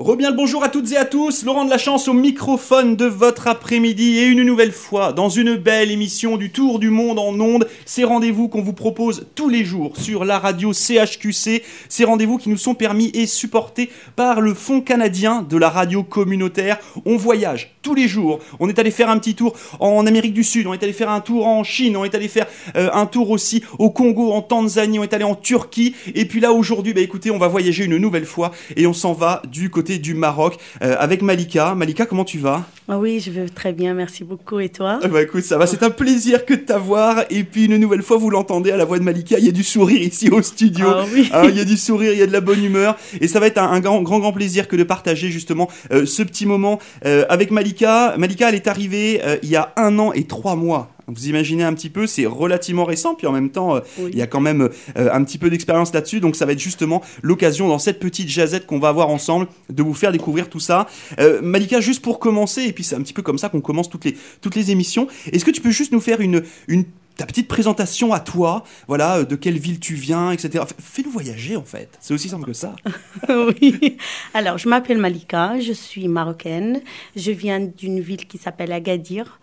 Rebien le bonjour à toutes et à tous, Laurent de la Chance au microphone de votre après-midi. Et une nouvelle fois dans une belle émission du Tour du Monde en ondes, ces rendez-vous qu'on vous propose tous les jours sur la radio CHQC, ces rendez-vous qui nous sont permis et supportés par le Fonds canadien de la radio communautaire. On voyage tous les jours, on est allé faire un petit tour en Amérique du Sud, on est allé faire un tour en Chine, on est allé faire euh, un tour aussi au Congo, en Tanzanie, on est allé en Turquie. Et puis là aujourd'hui, bah écoutez, on va voyager une nouvelle fois et on s'en va du côté du Maroc euh, avec Malika. Malika, comment tu vas? Oui, je vais très bien, merci beaucoup. Et toi ben, Écoute, ça va, c'est un plaisir que de t'avoir. Et puis une nouvelle fois, vous l'entendez à la voix de Malika, il y a du sourire ici au studio. Ah, oui. Hein, il y a du sourire, il y a de la bonne humeur. Et ça va être un, grand, grand, grand plaisir que de partager justement euh, ce petit moment euh, avec Malika. Malika, elle est arrivée il y a un an et trois mois vous imaginez un petit peu, c'est relativement récent, puis en même temps, euh, il y a quand même euh, un petit peu d'expérience là-dessus, donc ça va être justement l'occasion dans cette petite jazette qu'on va avoir ensemble de vous faire découvrir tout ça. Euh, Malika, juste pour commencer, et puis c'est un petit peu comme ça qu'on commence toutes les, toutes les émissions, est-ce que tu peux juste nous faire une, une ta petite présentation à toi, voilà, de quelle ville tu viens, etc. Fais-nous voyager en fait, c'est aussi simple que ça. oui. Alors, je m'appelle Malika, je suis marocaine, je viens d'une ville qui s'appelle Agadir.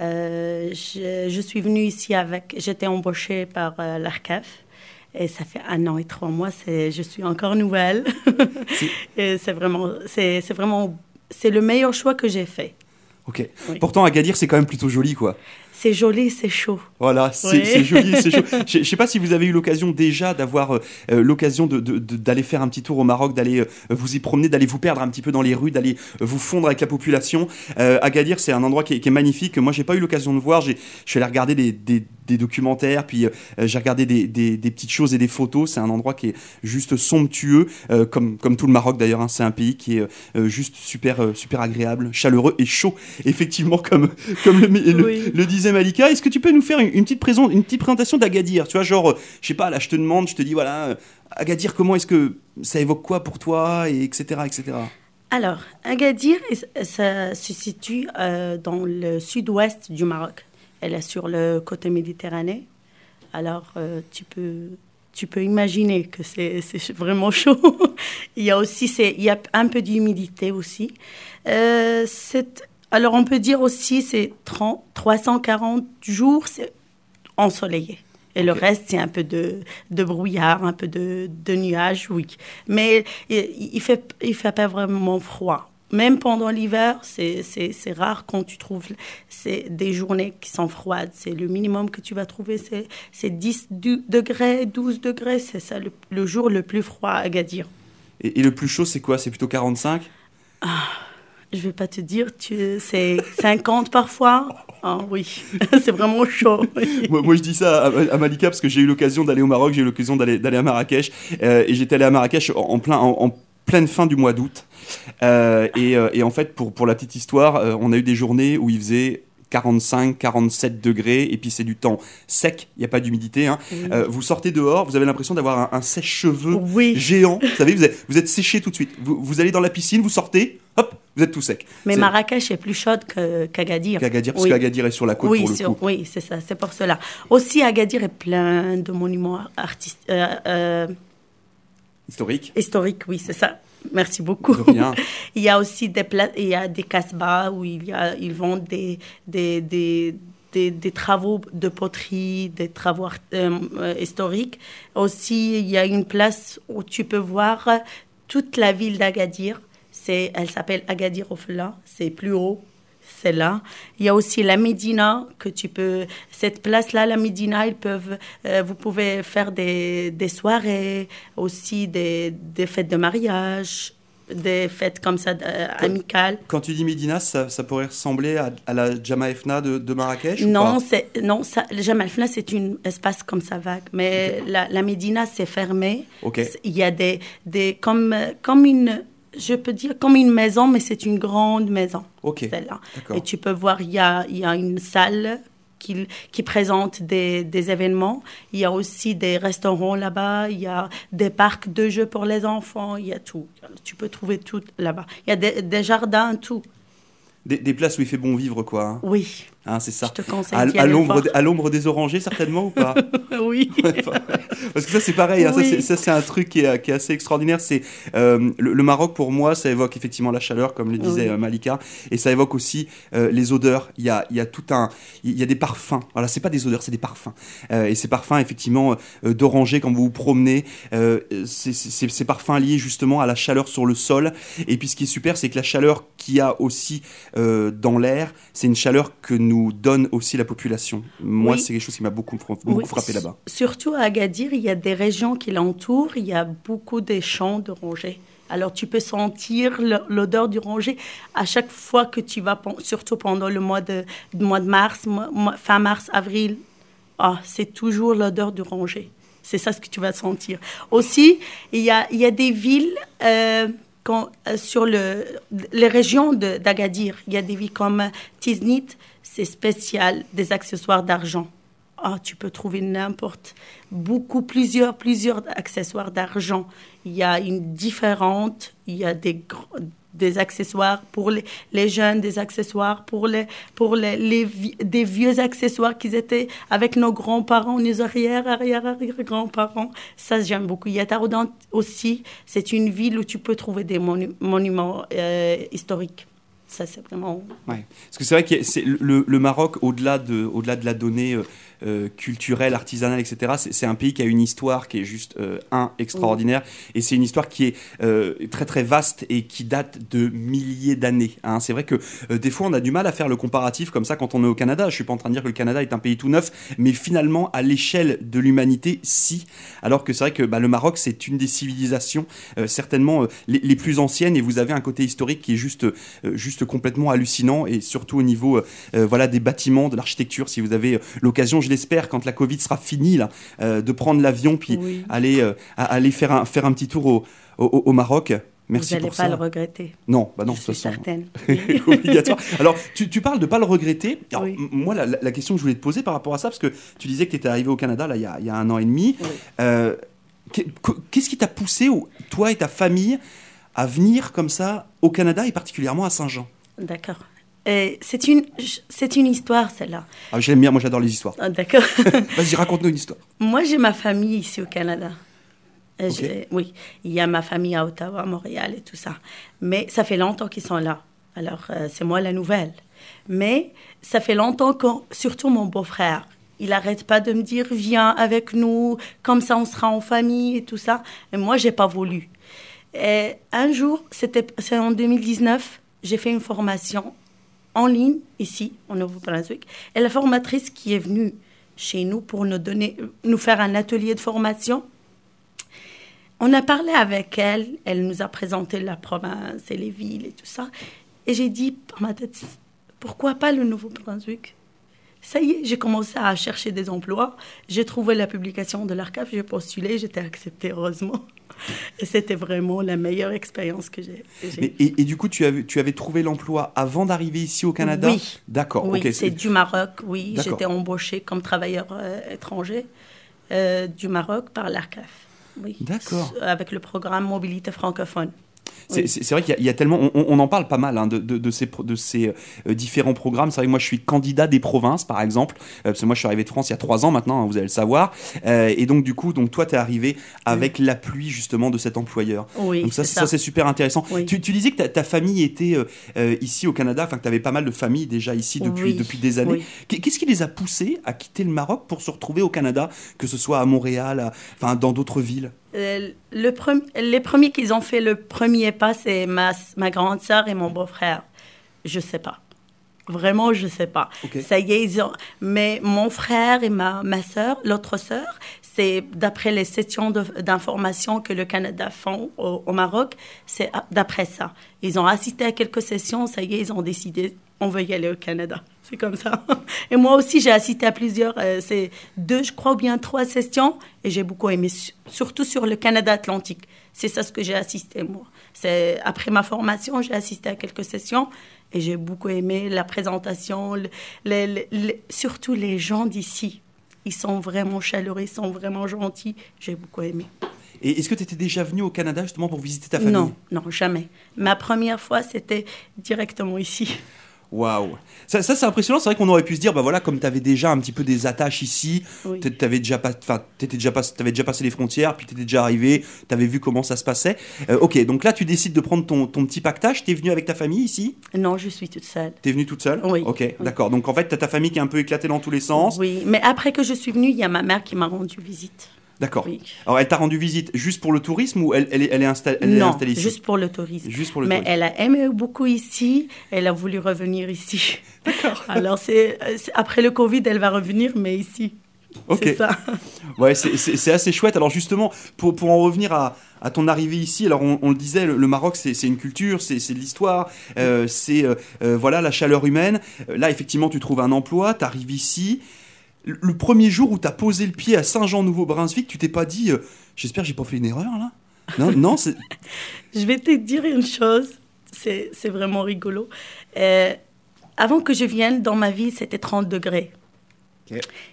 Euh, je, suis venue ici avec, j'étais embauchée par euh, l'ARCAF. Et ça fait un an et trois mois, je suis encore nouvelle. c'est vraiment, c'est vraiment, c'est le meilleur choix que j'ai fait. Ok. Pourtant, Agadir, c'est quand même plutôt joli, quoi. C'est joli, c'est chaud. Voilà, c'est joli, c'est chaud. Je ne sais pas si vous avez eu l'occasion déjà d'avoir euh, euh, l'occasion d'aller faire un petit tour au Maroc, d'aller euh, vous y promener, d'aller vous perdre un petit peu dans les rues, d'aller vous fondre avec la population. Agadir, c'est un endroit qui est, magnifique. Moi, j'ai pas eu l'occasion de voir. Je suis allé regarder des, des documentaires, puis j'ai regardé des, des, petites choses et des photos. C'est un endroit qui est juste somptueux, comme, comme tout le Maroc d'ailleurs. Hein. C'est un pays qui est juste super, super agréable, chaleureux et chaud, effectivement, comme, comme le, le disait Malika, est-ce que tu peux nous faire une, petite, présentation d'Agadir? Tu vois, genre, euh, je sais pas, là je te demande, je te dis, voilà, euh, Agadir, comment est-ce que ça évoque quoi pour toi, et etc. etc. Alors, Agadir, ça se situe euh, dans le sud-ouest du Maroc. Elle est sur le côté méditerranéen. Alors, tu peux tu peux imaginer que c'est vraiment chaud. il y a aussi il y a un peu d'humidité aussi. Euh, alors, on peut dire aussi c'est 340 jours c'est ensoleillé. Et le reste, c'est un peu de, de, brouillard, un peu de, de nuages, oui. Mais il ne fait, il fait pas vraiment froid. Même pendant l'hiver, c'est rare quand tu trouves des journées qui sont froides. C'est le minimum que tu vas trouver, c'est 10 degrés, 12 degrés. C'est ça le, jour le plus froid à Gadir. Et, et le plus chaud, c'est quoi? C'est plutôt 45 ah je vais pas te dire, c'est 50 parfois. Ah oui, c'est vraiment chaud. moi, je dis ça à, Malika parce que j'ai eu l'occasion d'aller au Maroc, j'ai eu l'occasion d'aller à Marrakech. Euh, et j'étais allé à Marrakech en, plein, en, pleine fin du mois d'août. Euh, euh, et, en fait, pour, pour la petite histoire, on a eu des journées où il faisait 45, 47 degrés, et puis c'est du temps sec, il n'y a pas d'humidité. Hein. vous sortez dehors, vous avez l'impression d'avoir un, sèche-cheveux géant. Vous savez, vous êtes, vous êtes séché tout de suite. Vous, vous allez dans la piscine, vous sortez, hop, vous êtes tout sec. Mais Marrakech est plus chaude qu'Agadir. qu'Agadir, parce qu'Agadir est sur la côte oui, pour le coup. Oui, c'est ça, c'est pour cela. Aussi, Agadir est plein de monuments artistiques. Euh, euh, historiques Historiques, oui, c'est ça. Merci beaucoup. il y a aussi des, il y a des casbahs où il y a, ils vendent des, des, des des, travaux de poterie, des travaux euh, historiques. Aussi, il y a une place où tu peux voir toute la ville d'Agadir elle s'appelle Agadir Ofla, c'est plus haut, là. Il y a aussi la Médina que tu peux, cette place-là, la Médina, ils peuvent, euh, vous pouvez faire des, des soirées, aussi des, des, fêtes de mariage, des fêtes comme ça euh, amicales. Quand tu dis Médina, ça, ça pourrait ressembler à, à la Jamaïfna de, de Marrakech Non, c'est non, ça, le Jamaïfna c'est un espace comme ça vague, mais la, la Médina c'est fermé. Il y a des, des comme comme une je peux dire comme une maison, mais c'est une grande maison. Celle-là. Et tu peux voir, il y a, y a une salle qui, qui présente des, des, événements. Il y a aussi des restaurants là-bas. Il y a des parcs de jeux pour les enfants. Il y a tout. Tu peux trouver tout là-bas. Il y a des, des jardins, tout. Des, des, places où il fait bon vivre, quoi. Hein. Oui. Hein, c'est ça. Je te conseille À, l'ombre, voir. à l'ombre des orangers, certainement ou pas? Oui. Parce que ça, c'est pareil. hein, ça, Oui. c'est- ça, c'est un truc qui est, qui est assez extraordinaire. C'est euh, le, le Maroc pour moi, ça évoque effectivement la chaleur, comme le disait Oui. euh, Malika, et ça évoque aussi euh, les odeurs. Il y a, il y a tout un, il y a des parfums. Voilà, c'est pas des odeurs, c'est des parfums. Euh, et ces parfums, effectivement, d'oranger quand vous vous promenez, c'est ces parfums liés justement à la chaleur sur le sol. Et puis, ce qui est super, c'est que la chaleur qu'il y a aussi dans l'air, c'est une chaleur que nous donne aussi la population. Moi, Oui. c'est quelque chose qui m'a beaucoup, beaucoup Oui, frappé là-bas. Surtout à Agadir, il y a des régions qui l'entourent, il y a beaucoup de champs d'orangers. Alors tu peux sentir l'odeur du rongé à chaque fois que tu vas, surtout pendant le mois de, le mois de mars, mois- fin mars, avril. Ah, c'est toujours l'odeur du rongé. C'est ça ce que tu vas sentir. Aussi, il y a, il y a des villes euh, quand- euh, sur le, les régions d'Agadir. Il y a des villes comme Tiznit, c'est spécial, des accessoires d'argent. Ah, tu peux trouver n'importe, beaucoup, plusieurs, plusieurs accessoires d'argent. Il y a une différente, il y a des, des accessoires pour les, les jeunes, des accessoires pour les, pour les, les vieux accessoires qu'ils étaient avec nos grands-parents, nos arrière, arrière, arrière grands-parents. Ça, j'aime beaucoup. Il y a Taroudan aussi, c'est une ville où tu peux trouver des monu- monuments euh, historiques. Ça, c'est vraiment. Ouais. Parce que c'est vrai que le, le Maroc, au-delà de, au-delà de la donnée euh, euh, culturelle, artisanale, etc., c'est, un pays qui a une histoire qui est juste, euh, un, extraordinaire. Et c'est une histoire qui est euh, très, très vaste et qui date de milliers d'années. hein. C'est vrai que des fois, on a du mal à faire le comparatif comme ça quand on est au Canada. Je suis pas en train de dire que le Canada est un pays tout neuf, mais finalement, à l'échelle de l'humanité, si. Alors que c'est vrai que bah, le Maroc, c'est une des civilisations certainement les, les plus anciennes et vous avez un côté historique qui est juste, juste complètement hallucinant et surtout au niveau voilà, des bâtiments, de l'architecture. Si vous avez l'occasion, je l'espère, quand la Covid sera finie, là, euh, de prendre l'avion puis Oui. aller, euh, aller faire, un, faire un petit tour au, au, au Maroc. Merci Vous n'allez pas ça. le regretter. Non, bah non, de je toute suis façon. certaine. obligatoire. Alors, tu, tu parles de pas le regretter. Alors, Oui. m- moi, la, la- question que je voulais te poser par rapport à ça, parce que tu disais que tu étais arrivé au Canada là, il, y a, il y a un an et demi. Oui. Euh, qu'est- Qu'est-ce qui t'a poussé, ou- toi et ta famille, à venir comme ça au Canada et particulièrement à Saint-Jean? D'accord. Et C'est une, c'est une histoire, celle-là. ah, J'aime bien, moi j'adore les histoires. Ah, D'accord. Vas-y, raconte-nous une histoire. Moi, j'ai ma famille ici au Canada. Euh, Oui, il y a ma famille à Ottawa, à Montréal et tout ça. Mais ça fait longtemps qu'ils sont là. Alors, euh, c'est moi la nouvelle. Mais ça fait longtemps que, surtout mon beau-frère, il n'arrête pas de me dire viens avec nous, comme ça on sera en famille et tout ça. Et moi, j'ai pas voulu. Et un jour, c'était c'est en 2019, j'ai fait une formation en ligne ici, au Nouveau-Brunswick. Et la formatrice qui est venue chez nous pour nous donner, nous faire un atelier de formation, on a parlé avec elle. Elle nous a présenté la province et les villes et tout ça. Et j'ai dit par ma tête, pourquoi pas le Nouveau-Brunswick? Ça y est, j'ai commencé à chercher des emplois. J'ai trouvé la publication de l'ARCAF, j'ai postulé, j'étais acceptée heureusement. Et c'était vraiment la meilleure expérience que j'ai. et, et du coup, tu avais, tu avais trouvé l'emploi avant d'arriver ici au Canada Oui. D'accord, Oui, c'est du Maroc, oui. J'étais embauchée comme travailleur euh, étranger euh, du Maroc par l'ARCAF. Oui. D'accord. Avec le programme Mobilité francophone. C'est Oui. vrai qu'il y, a- il y a tellement, on, on en parle pas mal hein, de, de- de ces, pro- de ces euh, différents programmes. C'est vrai que moi je suis candidat des provinces, par exemple, euh, parce que moi je suis arrivé de France il y a trois ans maintenant, hein, vous allez le savoir. Euh, et donc du coup, donc toi tu es arrivé avec l'appui justement de cet employeur. Oui, donc ça, c'est ça, ça. c'est super intéressant. Oui. Tu, tu disais que ta, ta famille était ici au Canada, enfin que tu avais pas mal de familles déjà ici depuis, depuis des années. Qu'est-ce qui les a poussés à quitter le Maroc pour se retrouver au Canada, que ce soit à Montréal, à- enfin dans d'autres villes? Euh, le les premiers qui ont fait le premier pas, c'est ma, ma grande sœur et mon beau-frère. Je sais pas. Vraiment, je sais pas. Ok. Ça y est, ils ont... Mais mon frère et ma, ma sœur, l'autre sœur, c'est d'après les sessions d'information que le Canada font au, au Maroc, c'est d'après ça. Ils ont assisté à quelques sessions, ça y est, ils ont décidé, on veut y aller au Canada. C'est comme ça. Et moi aussi, j'ai assisté à plusieurs, euh, c'est deux, je crois, ou bien trois sessions, et j'ai beaucoup aimé, su- surtout sur le Canada Atlantique. C'est ça ce que j'ai assisté, moi. C'est après ma formation, j'ai assisté à quelques sessions, et j'ai beaucoup aimé la présentation, le- le- le- le- surtout les gens d'ici. Ils sont vraiment chaleureux, ils sont vraiment gentils. J'ai beaucoup aimé. Et est-ce que tu étais déjà venu au Canada justement pour visiter ta famille? Non, non, jamais. Ma première fois, c'était directement ici. Waouh Ça, ça, c'est impressionnant. C'est vrai qu'on aurait pu se dire, bah voilà, comme tu avais déjà un petit peu des attaches ici, Oui. tu avais déjà, pas, t'étais déjà, pas, avais déjà passé les frontières, puis tu étais déjà arrivé, tu avais vu comment ça se passait. Euh, ok, donc là, tu décides de prendre ton, ton petit pactage. Tu es venu avec ta famille ici? Non, je suis toute seule. Tu es venue toute seule? Oui. Ok, d'accord. Donc en fait, tu as ta famille qui est un peu éclatée dans tous les sens. Oui, mais après que je suis venue, il y a ma mère qui m'a rendu visite. D'accord. Oui. Alors elle t'a rendu visite juste pour le tourisme ou elle, elle, est, elle est, installée, elle est non, installée ici juste pour le tourisme. Juste pour le Mais tourisme. elle a aimé beaucoup ici, elle a voulu revenir ici. D'accord. Alors c'est après le Covid, elle va revenir, mais ici. Ok. C'est ça. Ouais, c'est- assez chouette. Alors justement, pour, pour en revenir à, à ton arrivée ici, alors on, on le disait, le, le Maroc, c'est une culture, c'est de l'histoire, euh, c'est euh, euh, voilà la chaleur humaine. Là, effectivement, tu trouves un emploi, tu arrives ici. Le, premier jour où tu as posé le pied à Saint-Jean-Nouveau-Brunswick, tu t'es pas dit, euh, j'espère que j'ai pas fait une erreur là? Non, non, c'est... Je vais te dire une chose, c'est c'est vraiment rigolo. Euh, avant que je vienne dans ma vie, c'était 30 degrés.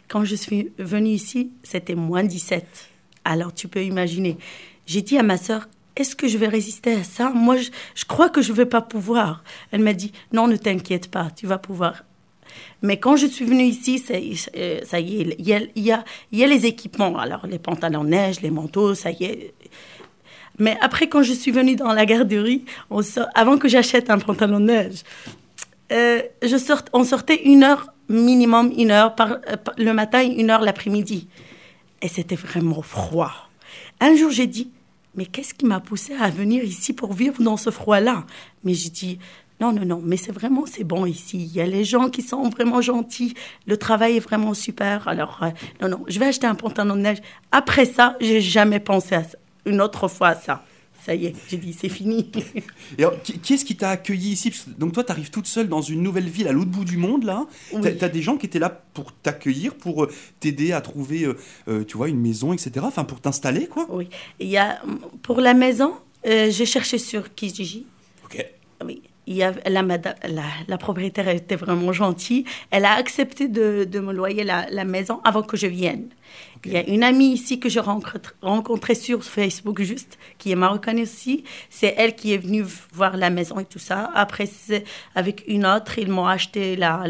Quand je suis venue ici, c'était moins 17. Alors tu peux imaginer. J'ai dit à ma sœur, est-ce que je vais résister à ça? Moi, je, je crois que je ne vais pas pouvoir. Elle m'a dit, non, ne t'inquiète pas, tu vas pouvoir. Mais quand je suis venue ici, c'est- euh, ça y est, il y a, y, a, les équipements. Alors, les pantalons neige, les manteaux, ça y est. Mais après, quand je suis venue dans la garderie, avant que j'achète un pantalon neige, euh, je sort, on sortait une heure minimum, une heure euh, par- le matin et une heure l'après-midi. Et c'était vraiment froid. Un jour, j'ai dit, mais qu'est-ce qui m'a poussé à venir ici pour vivre dans ce froid-là? Mais j'ai dit, non, non, non, mais c'est vraiment, c'est bon ici. Il y a les gens qui sont vraiment gentils. Le travail est vraiment super. Alors, euh, non, non, je vais acheter un pantalon de neige. Après ça, j'ai jamais pensé à ça. Une autre fois à ça. Ça y est, j'ai dit, c'est fini. Et alors, qui, qui est-ce qui t'a accueilli ici? Donc toi, tu arrives toute seule dans une nouvelle ville à l'autre bout du monde, là. Oui. T'as- T'as des gens qui étaient là pour t'accueillir, pour euh, t'aider à trouver, euh, tu vois, une maison, etc. Enfin, pour t'installer, quoi. oui. Il y a, pour la maison, euh, j'ai cherché sur Kijiji. Ok. Oui. Il y avait, la, la, la propriétaire était vraiment gentille. Elle a accepté de, de me loyer la, la maison avant que je vienne. Il y a une amie ici que j'ai rencontrée sur Facebook juste, qui est marocaine aussi. C'est elle qui est venue voir la maison et tout ça. Après, avec une autre, ils m'ont acheté la,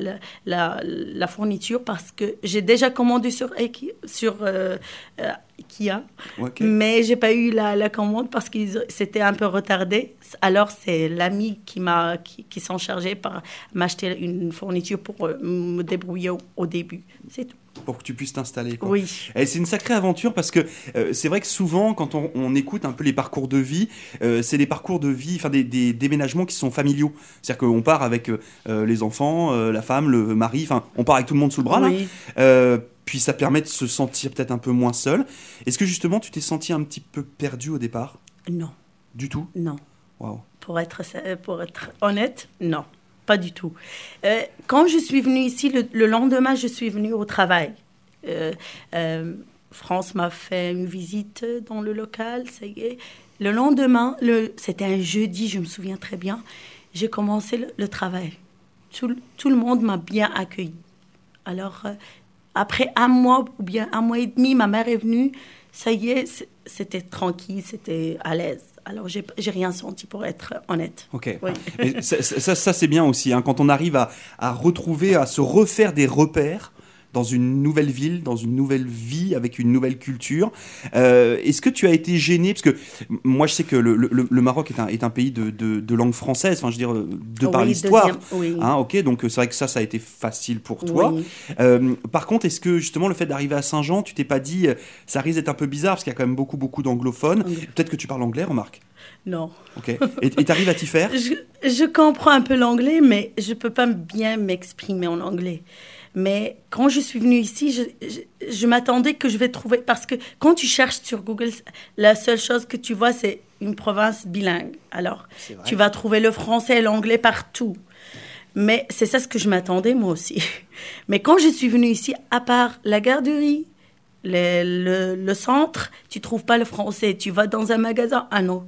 la, fourniture parce que j'ai déjà commandé sur, sur euh, euh, Ikea. Ok. Mais j'ai pas eu la, la commande parce que c'était un peu retardé. Alors c'est l'ami qui m'a qui, qui s'en chargeait par m'acheter une fourniture pour euh, me débrouiller au, au début. C'est tout. Pour que tu puisses t'installer. Oui. Et c'est une sacrée aventure parce que euh, c'est vrai que souvent, quand on, on écoute un peu les parcours de vie, euh, c'est des parcours de vie, enfin des, des déménagements qui sont familiaux. C'est-à-dire qu'on part avec euh, les enfants, la femme, le mari, enfin, on part avec tout le monde sous le bras. Oui. Puis ça permet de se sentir peut-être un peu moins seul. Est-ce que justement, tu t'es senti un petit peu perdu au départ? Non, Du tout? Non. Waouh. Pour être, pour être honnête, non, pas du tout. Euh, quand je suis venue ici, le, le lendemain, je suis venue au travail. Euh, euh, France m'a fait une visite dans le local, ça y est. Le lendemain, le, c'était un jeudi, je me souviens très bien, j'ai commencé le, le travail. Tout, tout le monde m'a bien accueilli. Alors, après un mois ou bien un mois et demi, ma mère est venue. Ça y est, c'était tranquille, c'était à l'aise. Alors, j'ai j'ai rien senti pour être honnête. Ok. Oui. Ça, ça- ça- ça, c'est bien aussi, hein, quand on arrive à, à retrouver, à se refaire des repères dans une nouvelle ville, dans une nouvelle vie, avec une nouvelle culture. Euh, Est-ce que tu as été gêné? Parce que moi, je sais que le, le- le Maroc est un, est un pays de, de- de langue française, enfin, je veux dire, euh, de par Oui, l'histoire. deuxième- oui. Hein, ok, donc euh, c'est vrai que ça, ça a été facile pour toi. Oui. Euh, par contre, est-ce que justement le fait d'arriver à Saint-Jean, tu t'es pas dit, ça risque d'être un peu bizarre parce qu'il y a quand même beaucoup, beaucoup d'anglophones. Peut-être que tu parles anglais, remarque. Non. Ok. Et tu arrives à t'y faire? Je, je comprends un peu l'anglais, mais je ne peux pas bien m'exprimer en anglais. Mais quand je suis venue ici, je, je, je m'attendais que je vais trouver... Parce que quand tu cherches sur Google, la seule chose que tu vois, c'est une province bilingue. Alors, tu vas trouver le français et l'anglais partout. Mais c'est ça ce que je m'attendais, moi aussi. Mais quand je suis venue ici, à part la garderie, le, le, le centre, tu trouves pas le français. Tu vas dans un magasin, ah non.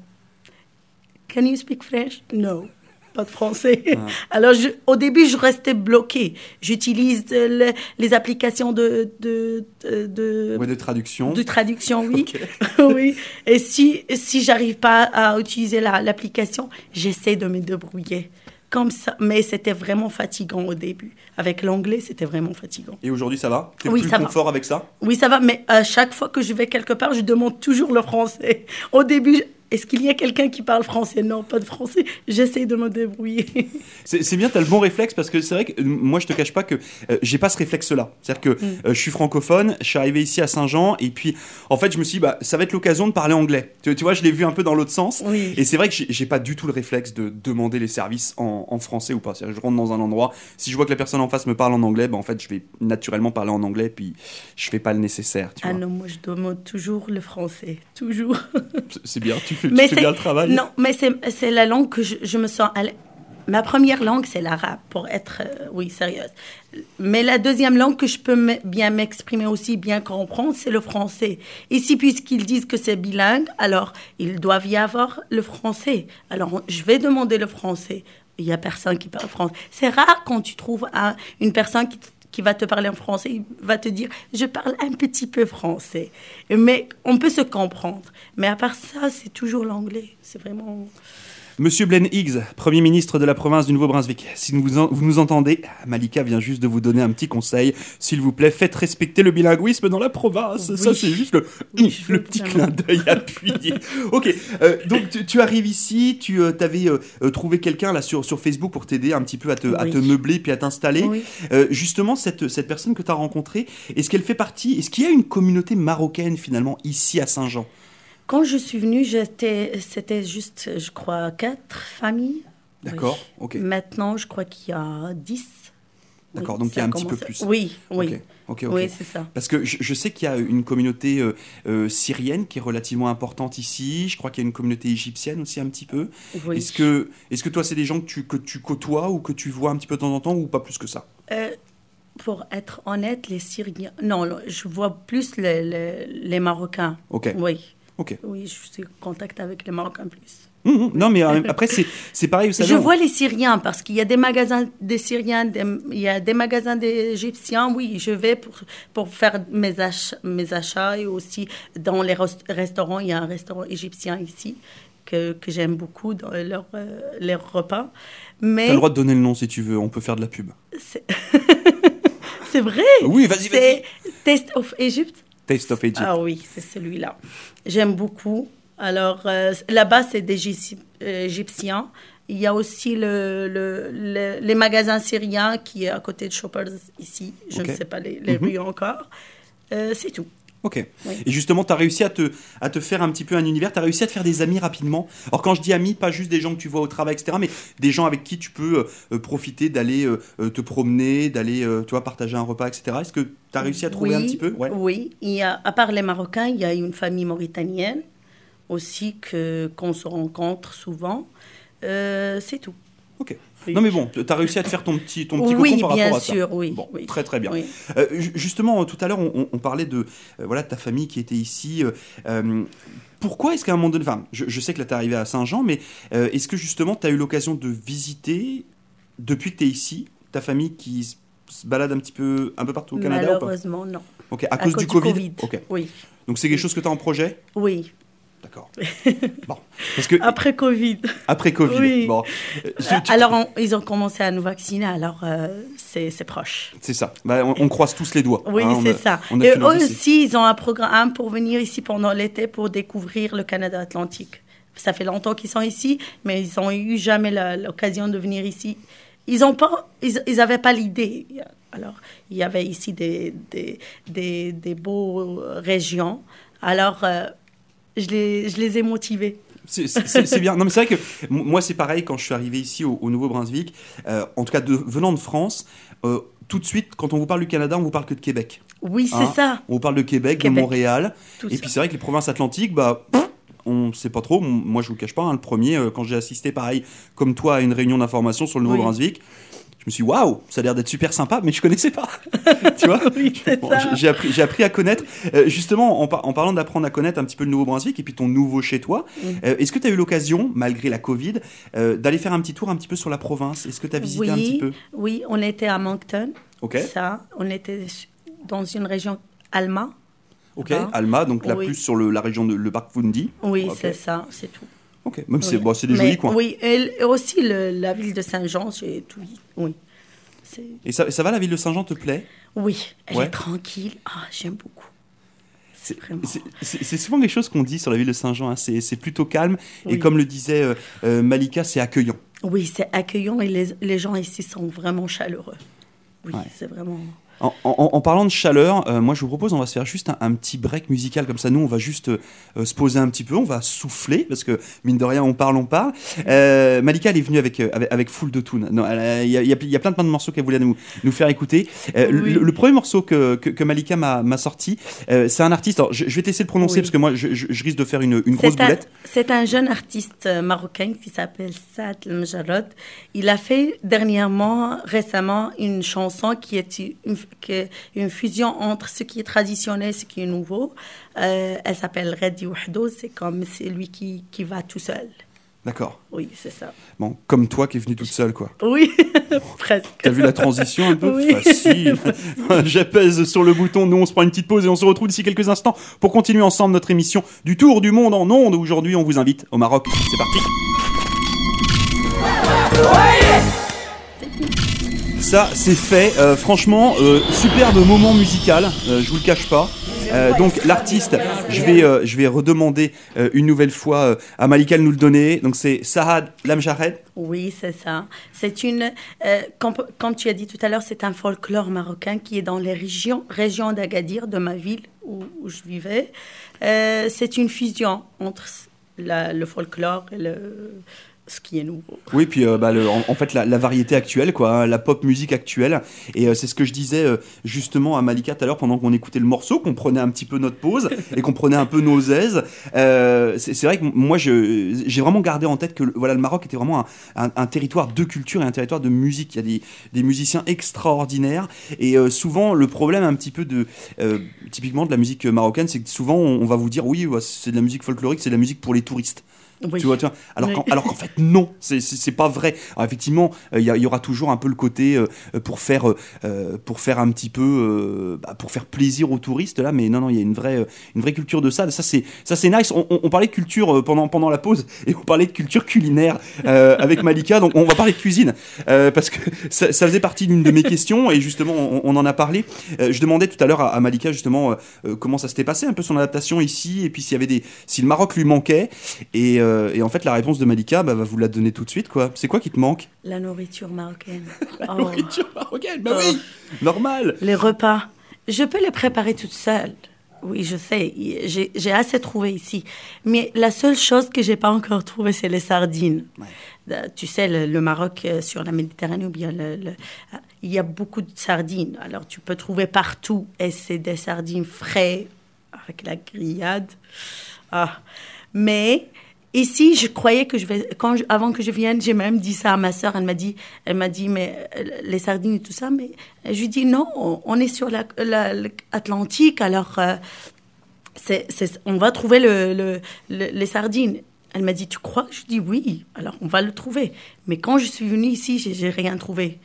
Can you speak French? No. Pas de français. Alors, je- au début, je restais bloquée. J'utilise euh, le- les applications de, de, de, de- Ouais, de traduction. de traduction, oui. Oui. Et si, si j'arrive pas à utiliser la- l'application, j'essaie de me débrouiller. comme ça. Mais c'était vraiment fatigant au début. Avec l'anglais, c'était vraiment fatigant. Et aujourd'hui, ça va? T'es Oui, plus ça va. avec ça? Oui, ça va, mais à chaque fois que je vais quelque part, je demande toujours le français. Au début, est-ce qu'il y a quelqu'un qui parle français? Non, pas de français. J'essaie de me débrouiller. C'est bien, tu as le bon réflexe parce que c'est vrai que euh, moi je te cache pas que euh, j'ai pas ce réflexe-là. C'est-à-dire que Mm. euh, je suis francophone, je suis arrivé ici à Saint-Jean et puis en fait je me suis dit bah, ça va être l'occasion de parler anglais. Tu, tu vois, je l'ai vu un peu dans l'autre sens. Oui. Et c'est vrai que j'ai- pas du tout le réflexe de demander les services en, en français ou pas. C'est-à-dire que je rentre dans un endroit, si je vois que la personne en face me parle en anglais, bah, en fait je vais naturellement parler en anglais puis je fais pas le nécessaire. Tu Ah vois. non, moi je demande toujours le français. Toujours. C'est bien, tu fais, tu Mais fais c'est- bien le travail. Non, mais c'est la langue que je, je me sens. à. Ma première langue, c'est l'arabe, pour être, euh, oui, sérieuse. Mais la deuxième langue que je peux bien m'exprimer aussi, bien comprendre, c'est le français. Ici, puisqu'ils disent que c'est bilingue, alors il doit y avoir le français. Alors, je vais demander le français. Il n'y a personne qui parle français. C'est rare quand tu trouves un- une personne qui, qui va te parler en français, il va te dire je parle un petit peu français. Mais on peut se comprendre. Mais à part ça, c'est toujours l'anglais. C'est vraiment. Monsieur Blaine Higgs, Premier ministre de la province du Nouveau-Brunswick, si vous, en- vous nous entendez, Malika vient juste de vous donner un petit conseil. S'il vous plaît, faites respecter le bilinguisme dans la province. Oui. Ça, c'est juste le, Oui, le petit clin d'œil appuyé. ok, euh, donc tu, tu arrives ici, tu avais trouvé quelqu'un là sur, sur Facebook pour t'aider un petit peu à te, à te meubler puis à t'installer. Euh, justement, cette, cette personne que tu as rencontrée, est-ce qu'elle fait partie, est-ce qu'il y a une communauté marocaine finalement ici à Saint-Jean? Quand je suis venue, j'étais, c'était juste, je crois, quatre familles. D'accord, Oui. ok. Maintenant, je crois qu'il y a dix. D'accord, Oui, donc il y a un petit peu plus. Oui, oui. Ok, ok, ok. Oui, c'est ça. Parce que je, je sais qu'il y a une communauté euh, euh, syrienne qui est relativement importante ici. Je crois qu'il y a une communauté égyptienne aussi un petit peu. Oui. Est-ce que, est que toi, c'est des gens que tu, que tu côtoies ou que tu vois un petit peu de temps en temps ou pas plus que ça? Euh, pour être honnête, les Syriens. Non, non, je vois plus les, les, les Marocains. Ok, Oui. Ok. Oui, je suis en contact avec les Marocains plus. Hum, hum. Non, mais euh, après, c'est c'est pareil, vous savez. Je on- vois les Syriens parce qu'il y a des magasins des Syriens, des- il y a des magasins d'Égyptiens. Oui, je vais pour, pour faire mes achats, mes achats et aussi dans les rest- restaurants. Il y a un restaurant égyptien ici que, que j'aime beaucoup dans leur, euh, leurs repas. T'as Mais le droit de donner le nom si tu veux, on peut faire de la pub. c'est vrai. Oui, vas-y, vas-y. C'est Taste of Egypt. Taste of Egypt. Ah oui, c'est celui-là. J'aime beaucoup. Alors, euh, là-bas, c'est des euh, Égyptiens. Il y a aussi le, le- le- les magasins syriens qui est à côté de Shoppers ici. Je ne sais pas les, les Mhm. rues encore. Euh, c'est tout. Ok. Oui. Et justement, tu as réussi à te, à te faire un petit peu un univers, tu as réussi à te faire des amis rapidement. Alors quand je dis amis, pas juste des gens que tu vois au travail, etc., mais des gens avec qui tu peux euh, euh, profiter d'aller euh, te promener, d'aller euh, tu vois, partager un repas, etc. Est-ce que tu as réussi à trouver un petit peu? Ouais. Oui. Il y a, à part les Marocains, il y a une famille mauritanienne aussi que, qu'on se rencontre souvent. C'est tout. Ok. Non mais bon, tu as réussi à te faire ton petit, ton petit oui, cocon par bien rapport à sûr, ça. oui. Bon, oui. très très bien. Oui. Euh, ju- justement, tout à l'heure, on, parlait de, euh, voilà, ta famille qui était ici. euh, pourquoi est-ce qu'à un moment donné, enfin, je, je sais que là, tu es arrivé à Saint-Jean, mais est-ce que justement, tu as eu l'occasion de visiter, depuis que tu es ici, ta famille qui se balade un petit peu, un peu partout au Canada ou pas? Malheureusement, non. Ok, à, cause, du Covid. Ok. Oui. Donc c'est quelque chose que tu as en projet? Oui. D'accord. bon. Parce que Après Covid. après Covid, Oui. bon, tu- Alors, on- ils ont commencé à nous vacciner, alors euh, c'est proche. c'est ça. Bah, on, on croise tous les doigts. Oui, hein, c'est a- ça. Et eux aussi, ils ont un programme pour venir ici pendant l'été pour découvrir le Canada Atlantique. Ça fait longtemps qu'ils sont ici, mais ils n'ont eu jamais l'occasion de venir ici. Ils n'avaient pas, ils, ils avaient pas l'idée. Alors, il y avait ici des, des, des, des beaux régions. Alors, euh, je, les, je les ai motivés. C'est- bien. Non, mais c'est vrai que moi, c'est pareil quand je suis arrivé ici au, au Nouveau-Brunswick. euh, en tout cas, de, venant de France, euh, tout de suite, quand on vous parle du Canada, on vous parle que de Québec. Oui, c'est Hein ça. On vous parle de Québec, de Québec. Montréal. Tout et ça. puis c'est vrai que les provinces atlantiques, bah, pff, on ne sait pas trop. Moi, je vous cache pas, hein, le premier, euh, quand j'ai assisté, pareil, comme toi, à une réunion d'information sur le Oui. Je me suis dit, waouh, ça a l'air d'être super sympa, mais je connaissais pas. tu vois Oui, Bon, j'ai- appris, à connaître. Euh, justement, en, par- en parlant d'apprendre à connaître un petit peu le Nouveau-Brunswick et puis ton nouveau chez toi, Mm. euh, est-ce que tu as eu l'occasion, malgré la Covid, euh, d'aller faire un petit tour un petit peu sur la province? Est-ce que tu as visité un petit peu? Oui, on était à Moncton. Ok, Ça, on était dans une région Alma. ok. Ah. Alma, donc là Oui. plus sur le- la région de le parc Fundy. Oui, Ok. c'est ça, c'est tout. Ok, même c'est Oui. bon, c'est des jolis coins. Oui, et aussi le- la ville de Saint-Jean, j'ai tout. Oui. Et ça, ça va, la ville de Saint-Jean te plaît? Oui, elle Ouais. est tranquille. Ah, j'aime beaucoup. C'est vraiment. Souvent quelque chose qu'on dit sur la ville de Saint-Jean, hein, c'est plutôt calme. Et comme le disait euh, euh, Malika, c'est accueillant. Oui, c'est accueillant et les, les gens ici sont vraiment chaleureux. Oui, Ouais. c'est vraiment. En, en- en parlant de chaleur, euh, moi je vous propose, on va se faire juste un, un petit break musical comme ça. Nous, on va juste euh, se poser un petit peu, on va souffler parce que mine de rien, on parle, on parle. Euh, Malika, elle est venue avec euh, avec, avec full de a- Il y, a, il y y a plein de, plein de morceaux qu'elle voulait nous, nous faire écouter. Euh, Oui. le, le premier morceau que, que, que Malika m'a sorti, euh, c'est un artiste. Alors, je, je vais laisser le prononcer Oui. parce que moi, je, risque de faire une, une grosse un, boulette. c'est un jeune artiste euh, marocain qui s'appelle Saad El. Il a fait dernièrement, récemment, une chanson qui est une, une fusion entre ce qui est traditionnel et ce qui est nouveau. Euh, elle s'appelle Redi Wahdo. C'est comme c'est lui qui, qui va tout seul. D'accord. Oui, c'est ça. Bon, comme toi qui es venue toute seule, quoi. Oui, presque. T'as vu la transition un peu? Oui. Facile. J'apaise sur le bouton. Nous, on se prend une petite pause et on se retrouve d'ici quelques instants pour continuer ensemble notre émission du Tour du Monde en ondes. Aujourd'hui, on vous invite au Maroc. C'est parti. C'est fait. Euh, franchement, euh, superbe moment musical. euh, je vous le cache pas. Euh, donc l'artiste, je vais, je vais redemander une nouvelle fois à Malika de nous le donner. Donc c'est Sahad Lamjahed. Oui, c'est ça. C'est une, comme, tu as dit tout à l'heure, c'est un folklore marocain qui est dans les régions, régions d'Agadir, de ma ville où, je vivais. C'est une fusion entre le folklore et le, ce qui est nouveau. Oui, puis euh, bah, en, fait la, variété actuelle, quoi, hein, la pop musique actuelle. Et euh, c'est ce que je disais euh, justement à Malika tout à l'heure pendant qu'on écoutait le morceau, qu'on prenait un petit peu notre pause et qu'on prenait un peu nos aises. C'est vrai que moi, j'ai vraiment gardé en tête que voilà, le Maroc était vraiment un, territoire de culture et un territoire de musique. Il y a des, musiciens extraordinaires. Et souvent, le problème un petit peu de, typiquement de la musique marocaine, c'est que souvent on, va vous dire oui, ouais, c'est de la musique folklorique, c'est de la musique pour les touristes. Oui. Tu vois, tu vois alors Oui. qu'en alors qu'en fait non, c'est c'est c'est pas vrai. Alors effectivement, euh, il y, aura toujours un peu le côté euh, pour faire euh, euh, pour faire un petit peu euh, bah, pour faire plaisir aux touristes là, mais non non, il y a une vraie euh, une vraie culture de ça. Ça c'est ça c'est nice. On, on- on parlait de culture euh, pendant pendant la pause et on parlait de culture culinaire euh, avec Malika. Donc on va parler de cuisine euh, parce que ça, ça faisait partie d'une de mes questions et justement on, on en a parlé. Euh, je demandais tout à l'heure à, à Malika justement euh, euh, comment ça s'était passé un peu son adaptation ici et puis s'il y avait des si le Maroc lui manquait et, euh, et en fait la réponse de Malika bah, va vous la donner tout de suite quoi. C'est quoi qui te manque? La nourriture marocaine. La Oh. nourriture marocaine, bah Oh. oui, normal. Les repas, je peux les préparer toute seule? Oui, je sais, j'ai assez trouvé ici. Mais la seule chose que j'ai pas encore trouvée, c'est les sardines. Euh, Tu sais, le, le Maroc euh, sur la Méditerranée, ou bien le- le- euh, il y a beaucoup de sardines. Alors, tu peux trouver partout. Et c'est des sardines frais avec la grillade. Ah. Mais ici, je croyais que je vais. Avant que je vienne, j'ai même dit ça à ma sœur. Elle m'a dit, elle m'a dit, mais euh, les sardines et tout ça. Mais je lui dis non, on est sur l'Atlantique, la, l'Atlantique, alors euh, on va trouver le, le- le- les sardines. Elle m'a dit, tu crois? Je dis oui, alors on va le trouver. Mais quand je suis venue ici, j'ai, j'ai rien trouvé.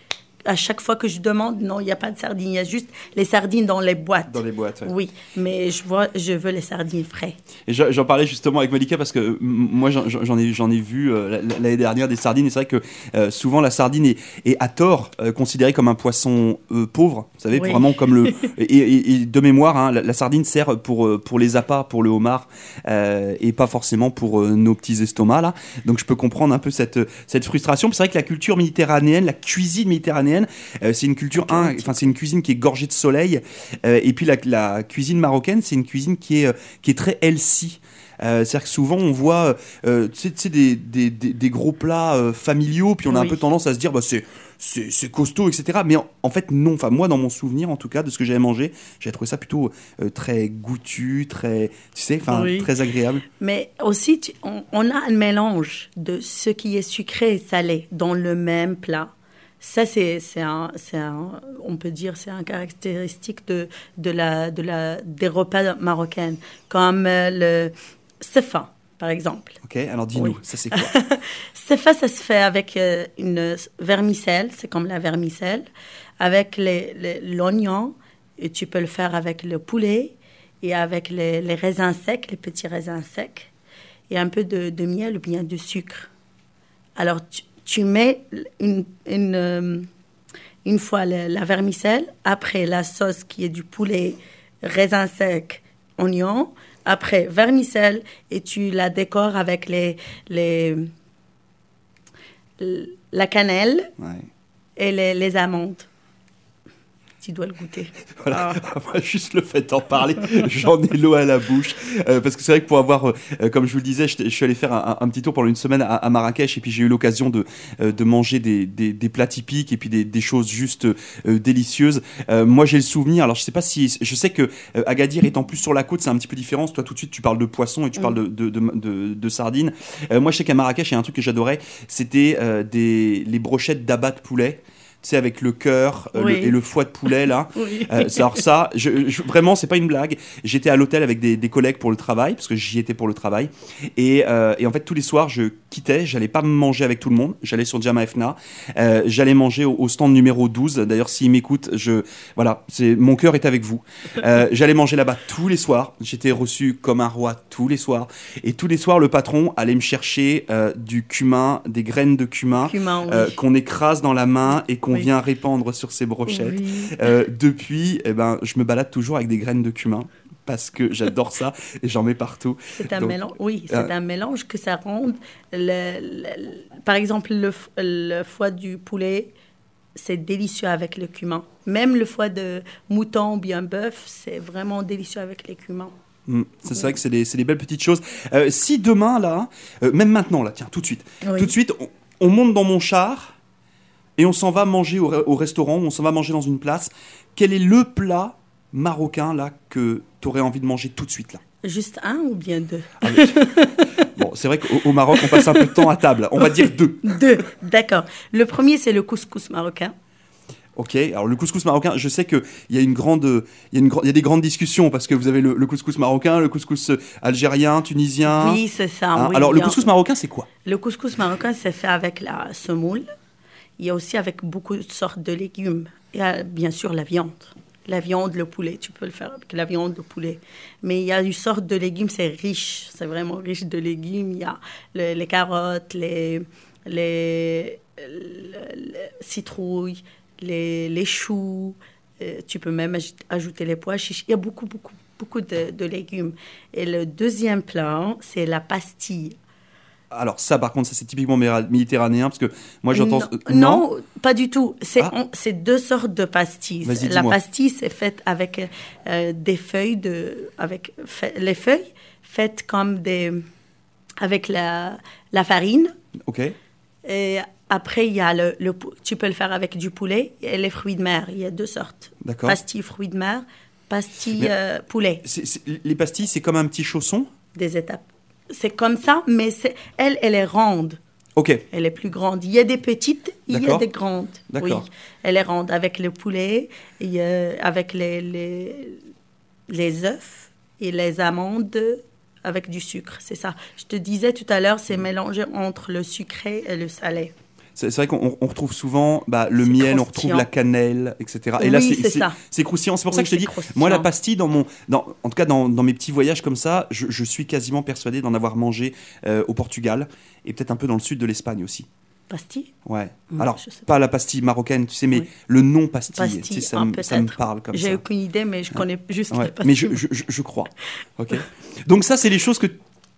À chaque fois que je demande, non, il n'y a pas de sardines, il y a juste les sardines dans les boîtes. Dans les boîtes. ouais. Oui, mais je, vois, je veux les sardines frais. Et j'en parlais justement avec Malika parce que moi j'en- ai, ai vu euh, l'année dernière des sardines et c'est vrai que euh, souvent la sardine est, est à tort euh, considérée comme un poisson pauvre, vous savez, Oui. vraiment comme le. Et, et- et de mémoire, hein, la, la sardine sert pour, pour les appâts, pour le homard et pas forcément pour nos petits estomacs là. Donc je peux comprendre un peu cette, cette frustration. C'est vrai que la culture méditerranéenne, la cuisine méditerranéenne, euh, c'est une culture, un, enfin c'est une cuisine qui est gorgée de soleil. Euh, et puis la, la cuisine marocaine, c'est une cuisine qui est, euh, qui est très healthy. Euh, C'est-à-dire que souvent on voit euh, des, des, des- des gros plats euh, familiaux, puis on a un peu tendance à se dire bah, c'est costaud, etc. Mais en, en fait, non. Enfin, moi, dans mon souvenir, en tout cas, de ce que j'avais mangé, j'ai trouvé ça plutôt très goûtu, très, tu sais, enfin, Oui. très agréable. Mais aussi, tu- on, on a un mélange de ce qui est sucré et salé dans le même plat. Ça, c'est c'est un, c'est un- on peut dire, c'est un caractéristique de, de la, de la, des repas marocains, comme euh, le sefa, par exemple. Ok, alors dis-nous, Oui. ça c'est quoi? Sefa, ça se fait avec euh, une vermicelle, c'est comme la vermicelle, avec les- les- l'oignon, et tu peux le faire avec le poulet et avec les, les raisins secs, les petits raisins secs. et un peu de, de miel ou bien de sucre. Alors, tu, tu mets une, une, euh, une fois la, la vermicelle, après la sauce qui est du poulet, raisin sec, oignon, après vermicelle, et tu la décores avec les, les, la cannelle Ouais. et les, les amandes. Tu dois le goûter. Voilà. Ah. Moi, juste le fait d'en parler, j'en ai l'eau à la bouche. Euh, parce que c'est vrai que pour avoir, euh, comme je vous le disais, je, je suis allé faire un, un petit tour pendant une semaine à, à Marrakech et puis j'ai eu l'occasion de, euh, de manger des, des, des plats typiques et puis des, des choses juste euh, délicieuses. Euh, moi, j'ai le souvenir, alors je sais pas si. Je sais que euh, Agadir étant plus sur la côte, c'est un petit peu différent. Toi, tout de suite, tu parles de poisson et tu Mm. parles de, de, de, sardines. Euh, moi, je sais qu'à Marrakech, il y a un truc que j'adorais, c'était euh, des, les brochettes d'abat de poulet. Sais, avec le cœur euh, le- et le foie de poulet, là. Oui. Euh, alors ça, je, je- vraiment, c'est pas une blague. J'étais à l'hôtel avec des, des collègues pour le travail, parce que j'y étais pour le travail. Et, euh, et en fait, tous les soirs, je quittais. J'allais pas manger avec tout le monde. J'allais sur Jama Fna. J'allais manger au, au stand numéro 12. D'ailleurs, s'ils m'écoutent, je, voilà, c'est, mon cœur est avec vous. J'allais manger là-bas tous les soirs. J'étais reçu comme un roi tous les soirs. Et tous les soirs, le patron allait me chercher euh, du cumin, des graines de cumin. Cumin, oui. euh, qu'on écrase dans la main et qu'on Oui. vient répandre sur ses brochettes. Oui. Euh, depuis, eh ben, je me balade toujours avec des graines de cumin parce que j'adore ça et j'en mets partout. C'est un Donc, mélange, oui, c'est euh, un mélange que ça rend. le- le- par exemple, le, foie du poulet, c'est délicieux avec le cumin. Même le foie de mouton ou bien bœuf, c'est vraiment délicieux avec les cumins. Mm, c'est c'est vrai que c'est des, c'est des belles petites choses. Euh, si demain, là, euh, même maintenant, là, tiens, tout de suite, Oui. tout de suite, on, on monte dans mon char et on s'en va manger au, au restaurant, on s'en va manger dans une place. Quel est le plat marocain, là, que tu aurais envie de manger tout de suite, là? Juste un ou bien deux? Ah. Bon, c'est vrai qu'au au Maroc, on passe un peu de temps à table. On va dire deux. Deux, d'accord. Le premier, c'est le couscous marocain. Ok, alors le couscous marocain, je sais qu'il y, a une grande- il y, a une gr- il y a des grandes discussions parce que vous avez le, le couscous marocain, le couscous euh, algérien, tunisien. Oui, c'est ça. Hein, oui, alors le couscous marocain, c'est quoi? Le couscous marocain, c'est fait avec la semoule. Il y a aussi avec beaucoup de sortes de légumes. Il y a bien sûr la viande. La viande, le poulet, tu peux le faire avec la viande, le poulet. Mais il y a une sorte de légumes, c'est riche. C'est vraiment riche de légumes. Il y a le- les carottes, les, les, le- le- citrouilles, les, les choux. Euh, tu peux même aj- ajouter les pois chiches. Il y a beaucoup, beaucoup, beaucoup de, de légumes. Et le deuxième plat, c'est la pastille. Alors ça, par contre, ça c'est typiquement méditerranéen parce que moi j'entends. Non, non, pas du tout. C'est Ah. deux sortes de pastilles. La pastille, c'est faite avec euh, des feuilles de, avec fait- les feuilles faites comme des, avec la, la farine. Ok. Et après, il y a le, tu peux le faire avec du poulet et les fruits de mer. Il y a deux sortes. D'accord. Pastille fruits de mer, pastille Mais- euh, poulet. Les pastilles, c'est comme un petit chausson? Des étapes. C'est comme ça, mais c'est elle, elle est ronde. Ok. Elle est plus grande. Il y a des petites, il y a des grandes. D'accord. Oui, elle est ronde avec le poulet, et, euh, avec les, les, les œufs et les amandes avec du sucre. C'est ça. Je te disais tout à l'heure, c'est mélangé entre le sucré et le salé. C'est vrai qu'on on retrouve souvent bah, le miel, on retrouve la cannelle, etc. Et là, Oui, c'est- croustillant. C'est pour ça que je te dis, moi, la pastille, dans mon, dans, en tout cas dans, dans mes petits voyages comme ça, je, je suis quasiment persuadé d'en avoir mangé euh, au Portugal et peut-être un peu dans le sud de l'Espagne aussi. Pastille? Ouais. Mm, Alors, pas la pastille marocaine, tu sais, mais Oui. le nom pastille, Pastille, tu sais, ça, ah, me, ça me peut-être. parle comme J'ai ça. aucune idée, mais je connais juste Ouais, pastilles. Mais je- je crois. Ok. Donc ça, c'est les choses que,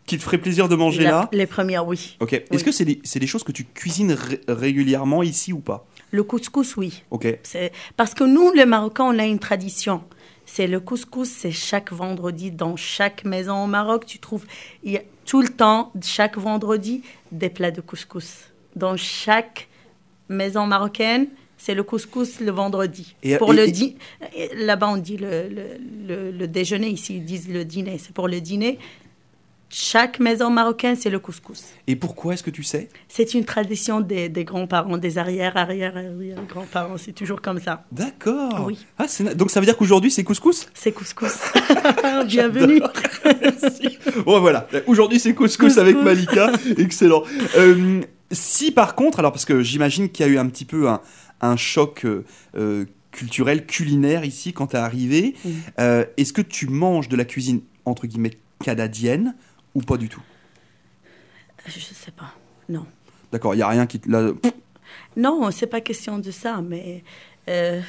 qui te feraient plaisir de manger La- là. Les premières, oui. Ok. Est-ce que c'est des, c'est des choses que tu cuisines ré- régulièrement ici ou pas? Le couscous, oui. Ok. C'est- Parce que nous, les Marocains, on a une tradition. C'est le couscous, c'est chaque vendredi dans chaque maison au Maroc. Tu trouves il y a tout le temps, chaque vendredi, des plats de couscous. Dans chaque maison marocaine, c'est le couscous le vendredi. Et- pour et- le di- et Là-bas, on dit le, le- le- le déjeuner. Ici, ils disent le dîner. C'est pour le dîner. Chaque maison marocaine, c'est le couscous. Et pourquoi est-ce que tu sais? C'est une tradition des, des grands-parents, des arrière, arrière, arrière grands-parents. C'est toujours comme ça. D'accord. Oui. Ah, donc ça veut dire qu'aujourd'hui c'est couscous? C'est couscous. Bienvenue. Merci. Bon voilà, aujourd'hui c'est couscous, Couscous. avec Malika, excellent. Euh, si par contre, alors parce que j'imagine qu'il y a eu un petit peu un, un choc euh, euh, culturel, culinaire ici quand t'es arrivé, Mhm. euh, est-ce que tu manges de la cuisine entre guillemets canadienne ou pas du tout Je sais pas. Non. D'accord, il n'y a rien qui te. Là, Non, c'est pas question de ça, mais euh,